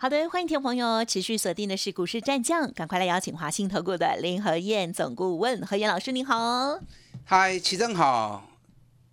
好的，欢迎听众朋友持续锁定的是股市战将，赶快来邀请华信投顾的林和燕总顾问何燕老师，您好。嗨，齐正好，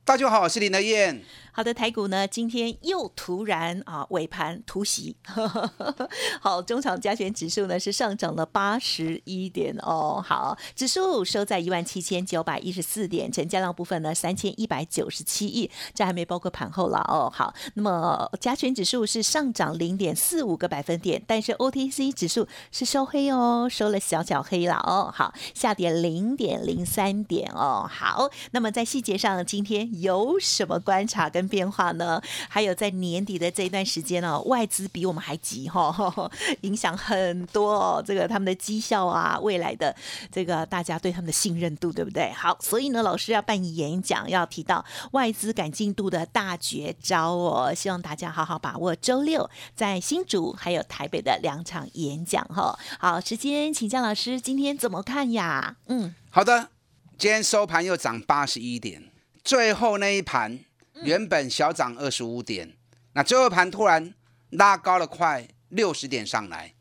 大家好，我是林和燕。好的，台股呢今天又突然啊尾盘突袭，好，中场加权指数呢是上涨了八十一点哦，好，指数收在一万七千九百一十四点，成交量部分呢三千一百九十七亿，这还没包括盘后了哦，好，那么加权指数是上涨零点四五个百分点，但是 OTC 指数是收黑哦，收了小小黑了哦，好，下跌零点零三点哦，好，那么在细节上今天有什么观察跟？变化呢？还有在年底的这一段时间哦，外资比我们还急哈，影响很多哦。这个他们的绩效啊，未来的这个大家对他们的信任度，对不对？好，所以呢，老师要办演讲，要提到外资赶进度的大绝招哦，希望大家好好把握周六在新竹还有台北的两场演讲哈。好，时间请教老师，今天怎么看呀？嗯，好的，今天收盘又涨八十一点，最后那一盘。原本小涨二十五点，那最后盘突然拉高了快六十点上来，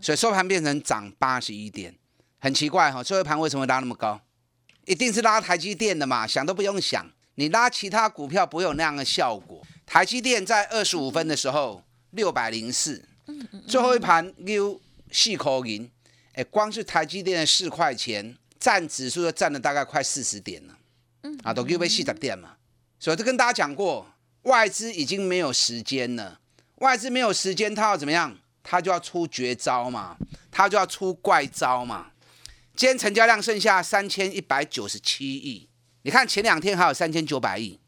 所以收盘变成涨八十一点，很奇怪哈，最后盘为什么会拉那么高？一定是拉台积电的嘛，想都不用想，你拉其他股票不会有那样的效果。台积电在二十五分的时候六百零四，最后一盘溜四口银，哎，光是台积电的四块钱占指数就占了大概快四十点了，啊，都溜被四十点嘛。所以，就跟大家讲过，外资已经没有时间了。外资没有时间，他要怎么样？他就要出绝招嘛，他就要出怪招嘛。今天成交量剩下三千一百九十七亿，你看前两天还有三千九百亿，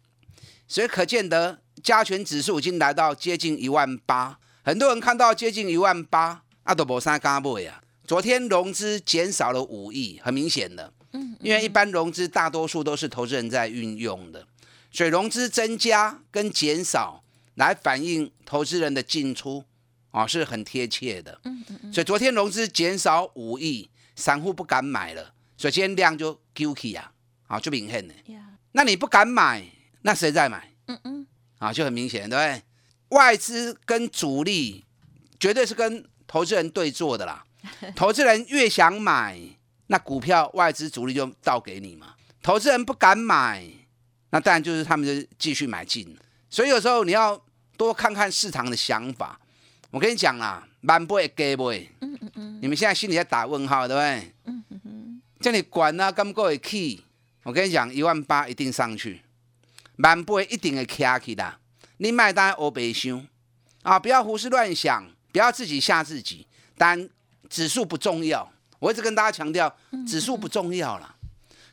所以可见得加权指数已经来到接近一万八。很多人看到接近一万八，阿都无啥加倍啊。昨天融资减少了五亿，很明显的，嗯，因为一般融资大多数都是投资人在运用的。所以融资增加跟减少来反映投资人的进出啊，是很贴切的。嗯嗯嗯。所以昨天融资减少五亿，散户不敢买了，所以今天量就 Q K 啊，啊就明显的。那你不敢买，那谁在买？嗯嗯。啊，就很明显，对不对？外资跟主力绝对是跟投资人对坐的啦。投资人越想买，那股票外资主力就倒给你嘛。投资人不敢买。那当然就是他们就继续买进，所以有时候你要多看看市场的想法。我跟你讲啦，满不会给不会？嗯嗯嗯。你们现在心里在打问号，对不对？嗯嗯嗯。叫你管啊，敢不会 key？我跟你讲，一万八一定上去，满不会一定会卡起的。你买单欧北想啊，不要胡思乱想，不要自己吓自己。但指数不重要，我一直跟大家强调，指数不重要了，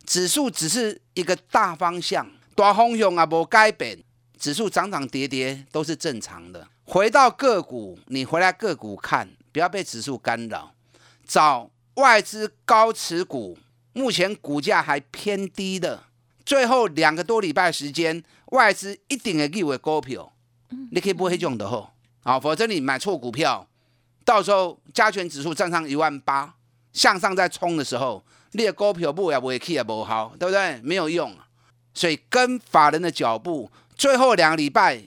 指数只是一个大方向。大方向也，无改变，指数涨涨跌跌都是正常的。回到个股，你回来个股看，不要被指数干扰。找外资高持股，目前股价还偏低的。最后两个多礼拜时间，外资一定会入为股票，你可以不会种的吼，啊，否则你买错股票，到时候加权指数站上一万八，向上再冲的时候，你的股票不也不会起也不好，对不对？没有用。所以跟法人的脚步，最后两个礼拜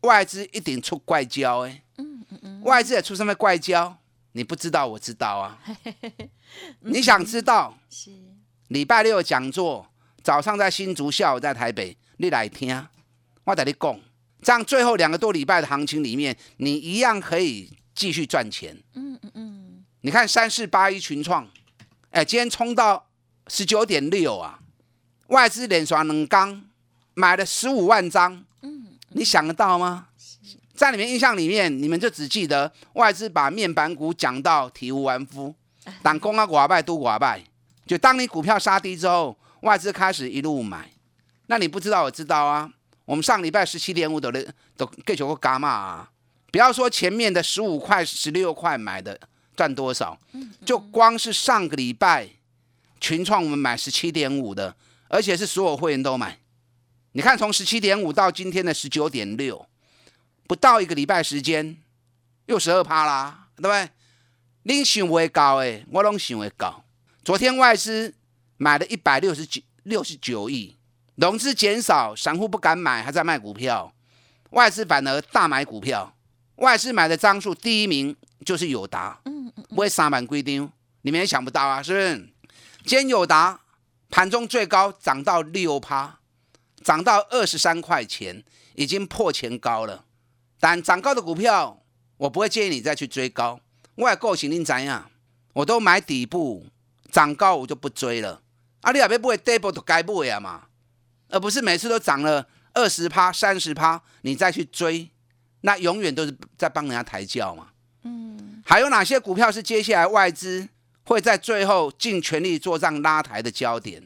外资一定出怪交哎，嗯嗯嗯，外资也出什么怪交？你不知道，我知道啊。你想知道？是礼拜六讲座，早上在新竹，下午在台北，你来听，我带你讲，这样最后两个多礼拜的行情里面，你一样可以继续赚钱。嗯嗯嗯，你看三四八一群创，哎，今天冲到十九点六啊。外资连刷两缸，买了十五万张，嗯，你想得到吗？在你们印象里面，你们就只记得外资把面板股讲到体无完肤，但公啊寡败都寡败。就当你股票杀低之后，外资开始一路买，那你不知道我知道啊。我们上礼拜十七点五都都给球过伽马啊，不要说前面的十五块、十六块买的赚多少，就光是上个礼拜。群创我们买十七点五的，而且是所有会员都买。你看，从十七点五到今天的十九点六，不到一个礼拜时间，又十二趴啦，对不对？你想会高诶，我拢想会高。昨天外资买了一百六十九六十九亿，融资减少，散户不敢买，还在卖股票，外资反而大买股票。外资买的张数第一名就是友达，嗯嗯，不会三万规定，你们也想不到啊，是不是？今天友达盘中最高涨到六趴。涨到二十三块钱，已经破前高了。但涨高的股票，我不会建议你再去追高。外购型你怎样？我都买底部，涨高我就不追了。阿里亚贝不会 double 都该不会啊嘛，而不是每次都涨了二十趴、三十趴，你再去追，那永远都是在帮人家抬轿嘛。嗯。还有哪些股票是接下来外资会在最后尽全力做账拉抬的焦点？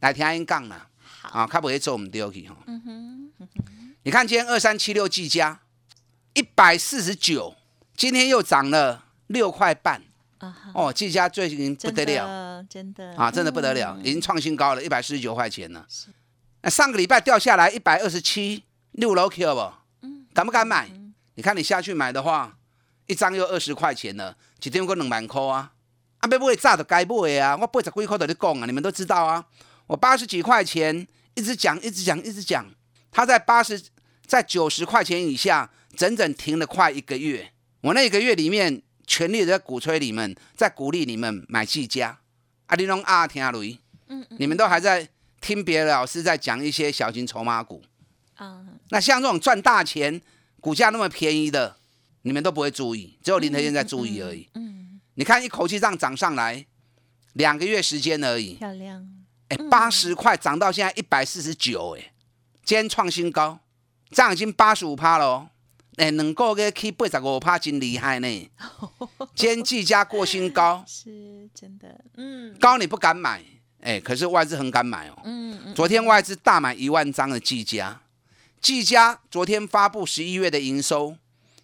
来听一杠呢？啊，它不会做我们丢去哈。嗯哼，你看今天二三七六技嘉一百四十九，今天又涨了六块半。哦，技嘉最近不得了，真的啊，真的不得了，已经创新高了，一百四十九块钱了。那上个礼拜掉下来一百二十七，六楼 Q 不？嗯，敢不敢买？你看你下去买的话，一张又二十块钱了，几天过两万块啊。啊，要买炸就该买啊，我八十几块都在讲啊，你们都知道啊。我八十几块钱。一直讲，一直讲，一直讲，他在八十，在九十块钱以下，整整停了快一个月。我那一个月里面，全力在鼓吹你们，在鼓励你们买技嘉。阿里龙阿听阿雷，嗯嗯，你们都还在听别的老师在讲一些小型筹码股啊。那像这种赚大钱、股价那么便宜的，你们都不会注意，只有林德燕在注意而已。嗯，你看一口气这样涨上来，两个月时间而已，漂亮。哎，八十块涨到现在一百四十九，哎，今天创新高，这样已经八十五趴了哦。哎，能够给去八十五趴，真厉害呢。今天技嘉过新高，是真的，嗯，高你不敢买，哎，可是外资很敢买哦。嗯嗯。昨天外资大买一万张的技嘉，技嘉昨天发布十一月的营收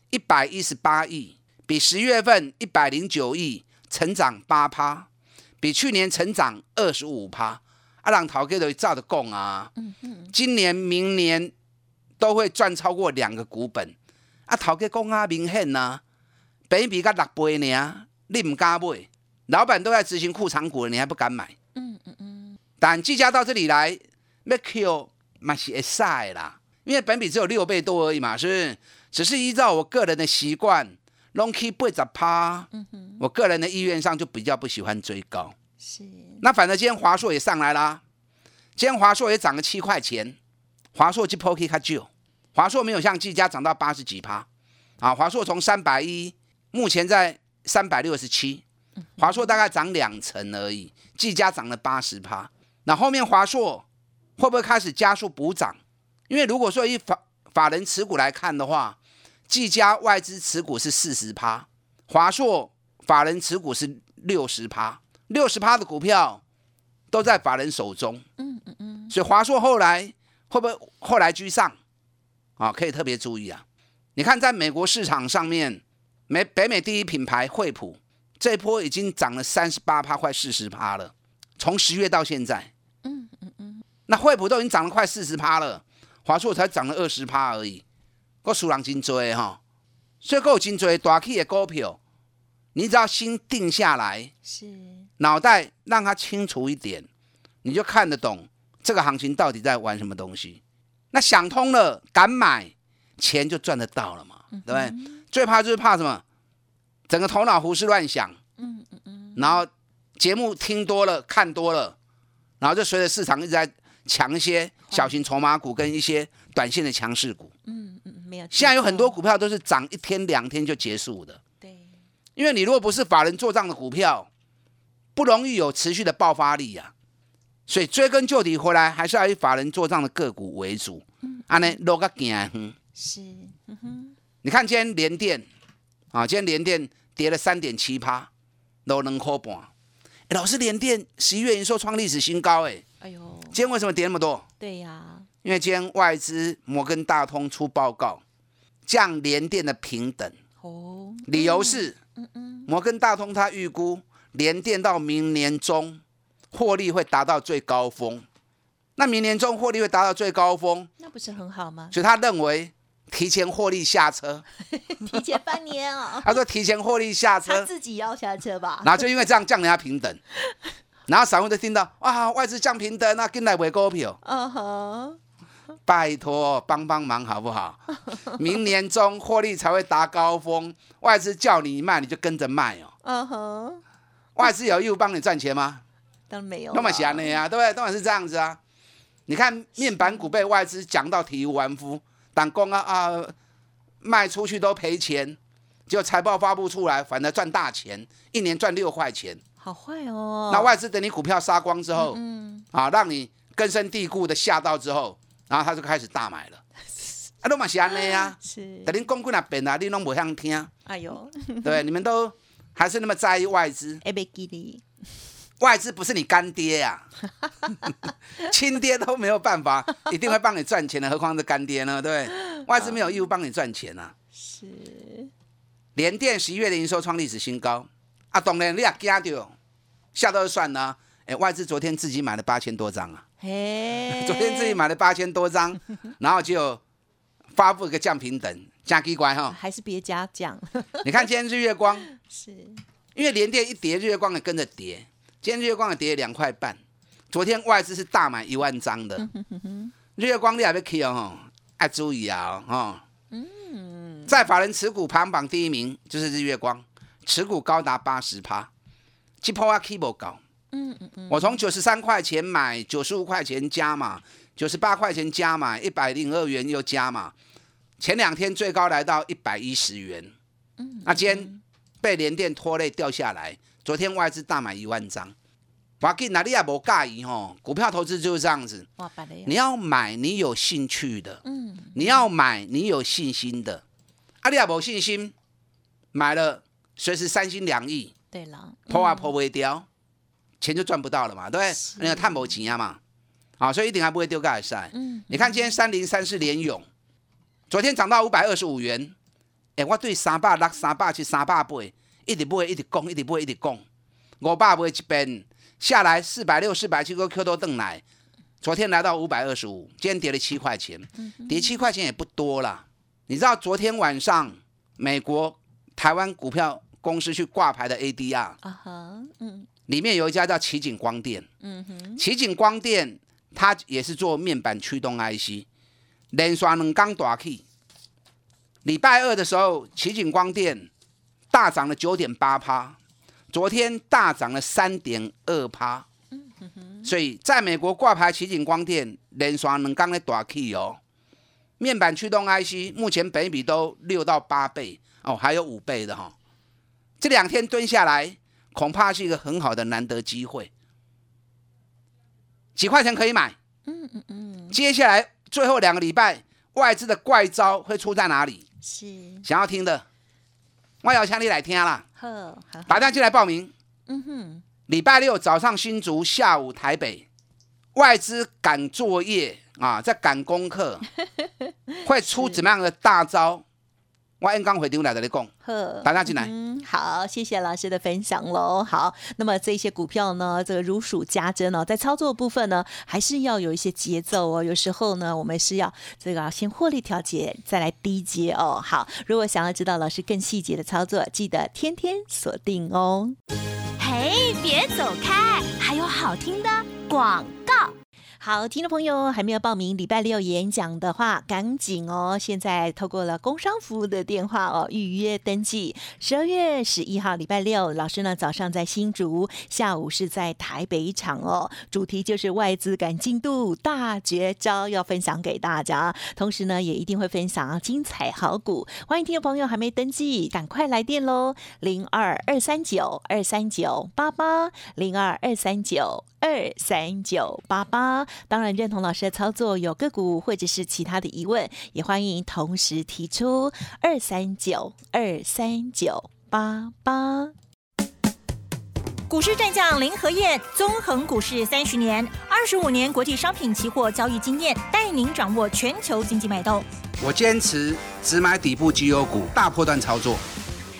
一百一十八亿，比十月份一百零九亿成长八趴，比去年成长二十五趴。阿朗陶哥都照着供啊，今年、明年都会赚超过两个股本。啊，陶哥讲啊，明显呐，本比个六倍呢，你唔敢买，老板都在执行库藏股了，你还不敢买？嗯嗯嗯。但计价到这里来，要 Q 嘛是会晒啦，因为本比只有六倍多而已嘛，是不是？只是依照我个人的习惯，long key 不十趴，我个人的意愿上就比较不喜欢追高。是，那反正今天华硕也上来啦，今天华硕也涨了七块钱，华硕就 pokey 卡旧，华硕没有像技嘉涨到八十几趴，啊，华硕从三百一，目前在三百六十七，华硕大概涨两成而已，技嘉涨了八十趴，那后面华硕会不会开始加速补涨？因为如果说以法法人持股来看的话，技嘉外资持股是四十趴，华硕法人持股是六十趴。六十趴的股票都在法人手中，嗯嗯嗯，所以华硕后来会不会后来居上啊？可以特别注意啊！你看，在美国市场上面，美北美第一品牌惠普这一波已经涨了三十八趴，快四十趴了。从十月到现在，嗯嗯嗯，那惠普都已经涨了快四十趴了，华硕才涨了二十趴而已。个数量真多哈，所以够真多大起的股票，你只要心定下来是。脑袋让它清楚一点，你就看得懂这个行情到底在玩什么东西。那想通了，敢买，钱就赚得到了嘛，对不对？最怕就是怕什么？整个头脑胡思乱想，嗯嗯嗯，然后节目听多了，看多了，然后就随着市场一直在强一些小型筹码股跟一些短线的强势股。嗯，没有。现在有很多股票都是涨一天两天就结束的。对，因为你如果不是法人做账的股票。不容易有持续的爆发力呀，所以追根究底回来，还是要以法人做账的个股为主。嗯，安尼落个行。是，嗯哼。你看今天连电啊，今天连电跌了三点七趴，都能扣半。老师，连电十一月营收创历史新高，哎，哎呦，今天为什么跌那么多？对呀，因为今天外资摩根大通出报告，降联电的平等。哦，理由是，嗯嗯，摩根大通他预估。联电到明年中获利会达到最高峰。那明年中获利会达到最高峰，那不是很好吗？所以他认为提前获利下车。提前半年啊，他说提前获利下他车，自己要下车吧？然后就因为这样降人家平等，然后散户就听到哇外资降平等，那进来买股票，嗯哼，拜托帮帮忙好不好？明年中获利才会达高峰，外资叫你卖你就跟着卖哦。嗯哼，外资有义务帮你赚钱吗？当然没有，那么想你啊，对不对？当然是这样子啊。你看面板股被外资讲到体无完肤，党工啊啊卖出去都赔钱，结果财报发布出来，反而赚大钱，一年赚六块钱。好坏哦。那外资等你股票杀光之后，嗯，啊，让你根深蒂固的吓到之后，然后他就开始大买了。啊，都嘛是安尼呀，是，等您讲几那边啊，你拢不想听，哎呦，对？你们都还是那么在意外资，哎别给你，外资不是你干爹呀、亲爹都没有办法，一定会帮你赚钱的，何况是干爹呢？对？外资没有义务帮你赚钱啊。是，联电十一月的营收创历史新高，啊，当然你也惊到，吓到就算了。哎，外资昨天自己买了八千多张啊，嘿，昨天自己买了八千多张，然后就发布一个降平等，加奇怪哈。还是别加奖，你看今天日月光，是，因为联电一跌，日月光也跟着跌。今天日月光也跌了两块半，昨天外资是大买一万张的。日月光你还没 K 哦，要注意啊哦。嗯，在法人持股排行榜第一名就是日月光，持股高达八十趴，这波啊 K 不高。嗯嗯嗯，我从九十三块钱买，九十五块钱加嘛，九十八块钱加嘛，一百零二元又加嘛。前两天最高来到一百一十元，那今天被联电拖累掉下来。昨天外资大买一万张，我给哪里也无介意吼，股票投资就是这样子，你要买你有兴趣的，嗯，你要买你有信心的，啊，你也无信心，买了随时三心两意，对了，破啊破不掉，钱就赚不到了嘛，对不对？是那个探某钱啊嘛，啊，所以一定还不会丢盖尔赛。嗯，你看今天三零三四联勇，昨天涨到五百二十五元，哎，我对三百六、三百七、三百八，一直买，一直供，一直买，一直供，五百买一边下来四百六、四百七个 Q 都邓来，昨天来到五百二十五，今天跌了七块钱，跌七块钱也不多啦。你知道昨天晚上美国、台湾股票公司去挂牌的 ADR？啊哈，嗯里面有一家叫奇景光电，嗯哼，奇景光电它也是做面板驱动 IC，连刷两刚大起。礼拜二的时候，奇景光电大涨了九点八趴，昨天大涨了三点二趴。所以在美国挂牌奇景光电连刷两刚的大起哦，面板驱动 IC 目前本比都六到八倍哦，还有五倍的哈、这两天蹲下来，恐怕是一个很好的难得机会。几块钱可以买？嗯嗯嗯，接下来最后两个礼拜，外资的怪招会出在哪里？是，想要听的，我要请你来听啦！呵，好，打电话进来报名。嗯哼，礼拜六早上新竹，下午台北，外资赶作业啊，在赶功课，会出怎么样的大招？我按刚回丢来的你讲，呵，打电话进来。嗯，好，谢谢老师的分享喽。好，那么这些股票呢，这个如数家珍哦，在操作部分呢，还是要有一些节奏哦。有时候呢，我们是要这个先获利调节，再来低接哦。好，如果想要知道老师更细节的操作，记得天天锁定哦。嘿，别走开，还有好听的广告。好，听众朋友还没有报名礼拜六演讲的话，赶紧哦！现在透过了工商服务的电话哦，预约登记。十二月十一号礼拜六，老师呢早上在新竹，下午是在台北场哦。主题就是外资赶进度大绝招，要分享给大家。同时呢，也一定会分享精彩好股。欢迎听众朋友还没登记，赶快来电喽！零二二三九二三九八八零二二三九。二三九八八，当然认同老师的操作，有个股或者是其他的疑问，也欢迎同时提出二三九二三九八八。股市战将林和燕，纵横股市三十年，二十五年国际商品期货交易经验，带您掌握全球经济脉动。我坚持只买底部绩优股，大波段操作。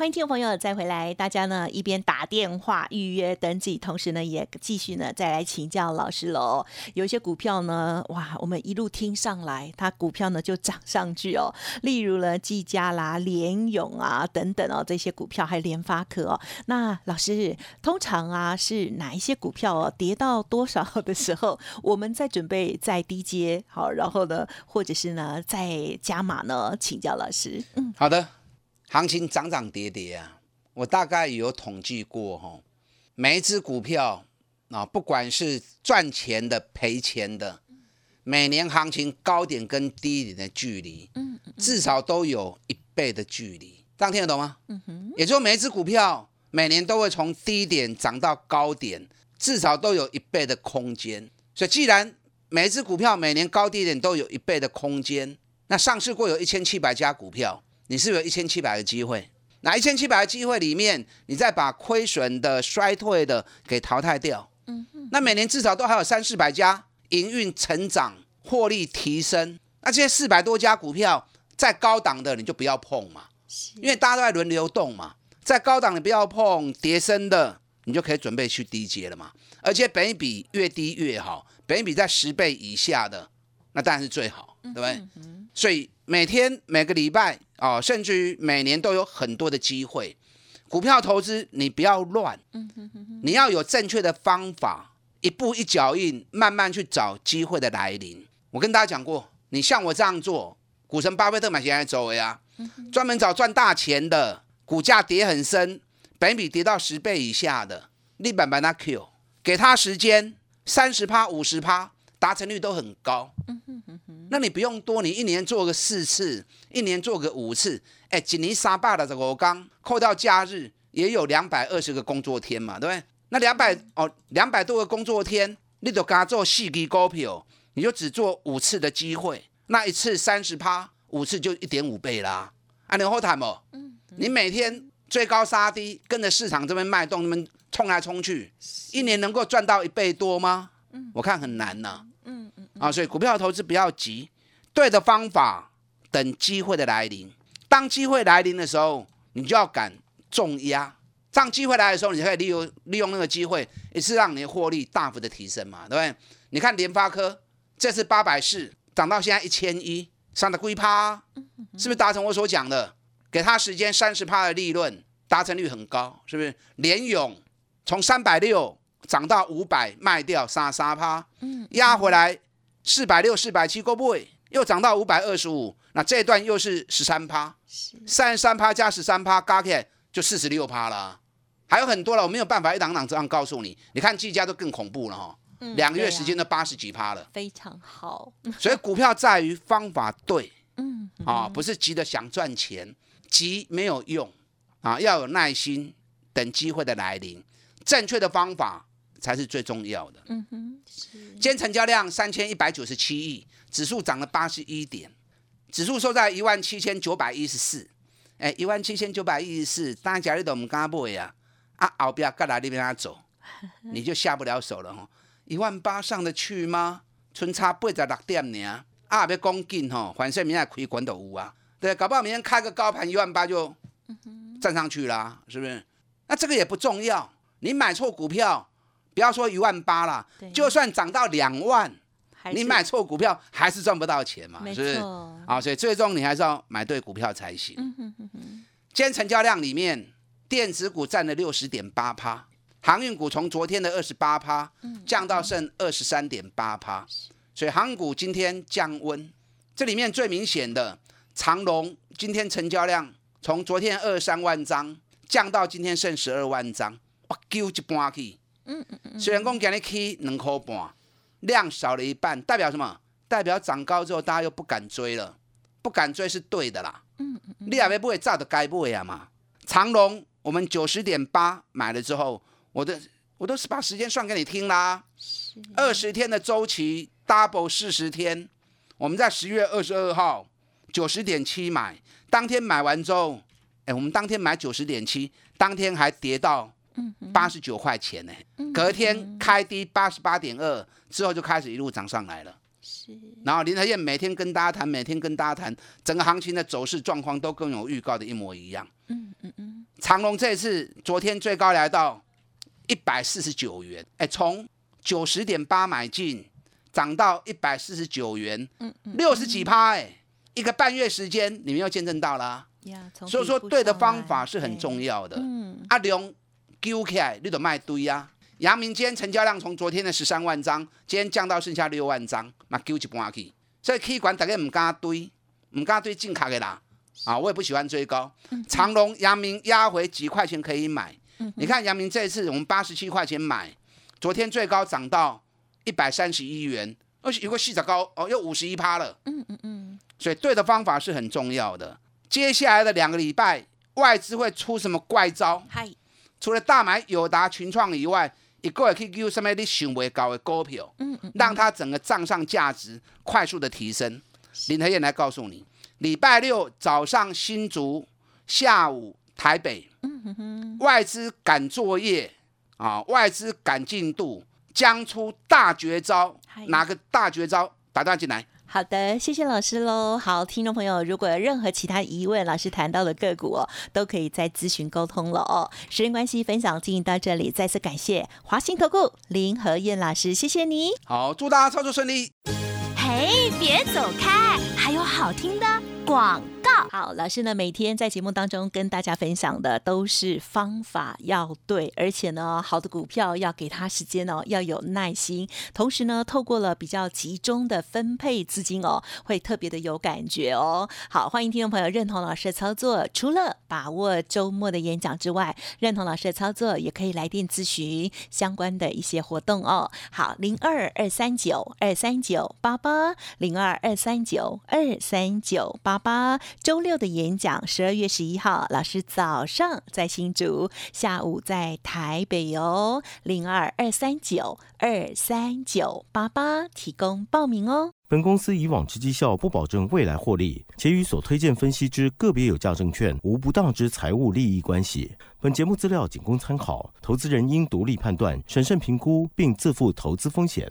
欢迎听众朋友再回来，大家呢一边打电话预约登记，同时呢也继续呢再来请教老师喽。有一些股票呢，哇，我们一路听上来，它股票呢就涨上去哦。例如呢，技嘉啦、联勇啊等等哦，这些股票还有联发科哦。那老师通常啊是哪一些股票哦跌到多少的时候，我们在准备在低阶好，然后呢，或者是呢再加码呢？请教老师。嗯，好的。行情涨涨跌跌啊，我大概有统计过哈，每一只股票啊，不管是赚钱的、赔钱的，每年行情高点跟低点的距离，嗯，至少都有一倍的距离，这样听得懂吗？嗯哼，也就是每一只股票每年都会从低点涨到高点，至少都有一倍的空间。所以，既然每一只股票每年高低点都有一倍的空间，那上市过有一千七百家股票。你是有一千七百个机会，那一千七百个机会里面，你再把亏损的、衰退的给淘汰掉。嗯那每年至少都还有三四百家营运成长、获利提升。那这些四百多家股票，在高档的你就不要碰嘛，因为大家都在轮流动嘛。在高档你不要碰，跌升的你就可以准备去低阶了嘛。而且本比越低越好，本比在十倍以下的，那当然是最好，对不对？所以每天每个礼拜。哦，甚至于每年都有很多的机会，股票投资你不要乱，你要有正确的方法，一步一脚印，慢慢去找机会的来临。我跟大家讲过，你像我这样做，股神巴菲特买现在走位啊，专门找赚大钱的，股价跌很深，本比跌到十倍以下的，立板板那 Q，给他时间，三十趴、五十趴，达成率都很高。那你不用多，你一年做个四次，一年做个五次，哎，几年三百的这个我刚扣掉假日，也有两百二十个工作天嘛，对不对？那两百哦，两百多个工作天，你就给他做细基股票，你就只做五次的机会，那一次三十趴，五次就一点五倍啦。啊，你后谈不？嗯，你每天最高杀低，跟着市场这边脉动，那边冲来冲去，一年能够赚到一倍多吗？嗯，我看很难呐。啊，所以股票投资不要急，对的方法，等机会的来临。当机会来临的时候，你就要敢重压。当机会来的时候，你可以利用利用那个机会，也是让你的获利大幅的提升嘛，对不对？你看联发科这次八百四涨到现在一千一，上的龟趴，是不是达成我所讲的？给他时间三十趴的利润，达成率很高，是不是？联勇从三百六涨到五百，卖掉三三趴，压回来。四百六、四百七，够不会又涨到五百二十五？那这段又是十三趴，三十三趴加十三趴，加起来就四十六趴了。还有很多了，我没有办法一档档这样告诉你。你看技嘉都更恐怖了哈，两个月时间都八十几趴了，非常好。所以股票在于方法对，嗯啊，不是急着想赚钱，急没有用啊，要有耐心，等机会的来临，正确的方法。才是最重要的。嗯哼，今天成交量三千一百九十七亿，指数涨了八十一点，指数收在一万七千九百一十四。哎，一万七千九百一十四，当然假日都我们刚买呀，啊，后边干来那边走，你就下不了手了哈。一万八上得去吗？春差八十六点呢，啊，别讲紧吼，反正明天开关都有啊。对，搞不好明天开个高盘一万八就站上去了，是不是？那这个也不重要，你买错股票。不要说一万八了，就算涨到两万，你买错股票还是赚不到钱嘛，是不是？啊，所以最终你还是要买对股票才行。今天成交量里面，电子股占了六十点八趴，航运股从昨天的二十八趴降到剩二十三点八趴，所以航股今天降温。这里面最明显的长龙，今天成交量从昨天二三万张降到今天剩十二万张，哇，丢一半去。嗯嗯嗯。虽然讲今日起两块半，量少了一半，代表什么？代表涨高之后，大家又不敢追了，不敢追是对的啦。嗯嗯嗯。你也不会炸的该不会啊嘛？长隆我们九十点八买了之后，我的我都是把时间算给你听啦。二十天的周期，double 四十天，我们在十月二十二号九十点七买，当天买完之后，哎，我们当天买九十点七，当天还跌到八十九块钱呢。隔天开低八十八点二，之后就开始一路涨上来了。是，然后林和燕每天跟大家谈，每天跟大家谈，整个行情的走势状况都跟有预告的一模一样。嗯嗯嗯。长隆这次昨天最高来到一百四十九元，哎，从九十点八买进，涨到一百四十九元，嗯嗯，六十几趴，哎，一个半月时间，你们又见证到了。所以说对的方法是很重要的。嗯，阿龙揪起来，你都卖堆啊。阳明今天成交量从昨天的十三万张，今天降到剩下六万张，嘛揪一半去。所以 K 管大家唔敢堆，唔敢堆进卡的啦。啊，我也不喜欢追高。长隆、阳明压回几块钱可以买。你看阳明这一次我们八十七块钱买，昨天最高涨到一百三十一元，而且有个细仔高哦，又五十一趴了。嗯嗯嗯。所以对的方法是很重要的。接下来的两个礼拜，外资会出什么怪招？嗨，除了大买友达、群创以外。一个也可以有什么你想不高的股票，嗯嗯，让它整个账上价值快速的提升。林和燕来告诉你，礼拜六早上新竹，下午台北，嗯哼哼，外资赶作业啊，外资赶进度，将出大绝招，哪个大绝招？打断进来。好的，谢谢老师喽。好，听众朋友，如果有任何其他疑问，老师谈到的个股哦，都可以再咨询沟通了哦。时间关系，分享进行到这里，再次感谢华兴投顾林和燕老师，谢谢你。好，祝大家操作顺利。嘿，别走开，还有好听的广。好，老师呢每天在节目当中跟大家分享的都是方法要对，而且呢好的股票要给他时间哦，要有耐心。同时呢，透过了比较集中的分配资金哦，会特别的有感觉哦。好，欢迎听众朋友认同老师的操作，除了把握周末的演讲之外，认同老师的操作也可以来电咨询相关的一些活动哦。好，零二二三九二三九八八零二二三九二三九八八。周六的演讲，十二月十一号，老师早上在新竹，下午在台北哦，零二二三九二三九八八提供报名哦。本公司以往之绩效不保证未来获利，且与所推荐分析之个别有价证券无不当之财务利益关系。本节目资料仅供参考，投资人应独立判断、审慎评估，并自负投资风险。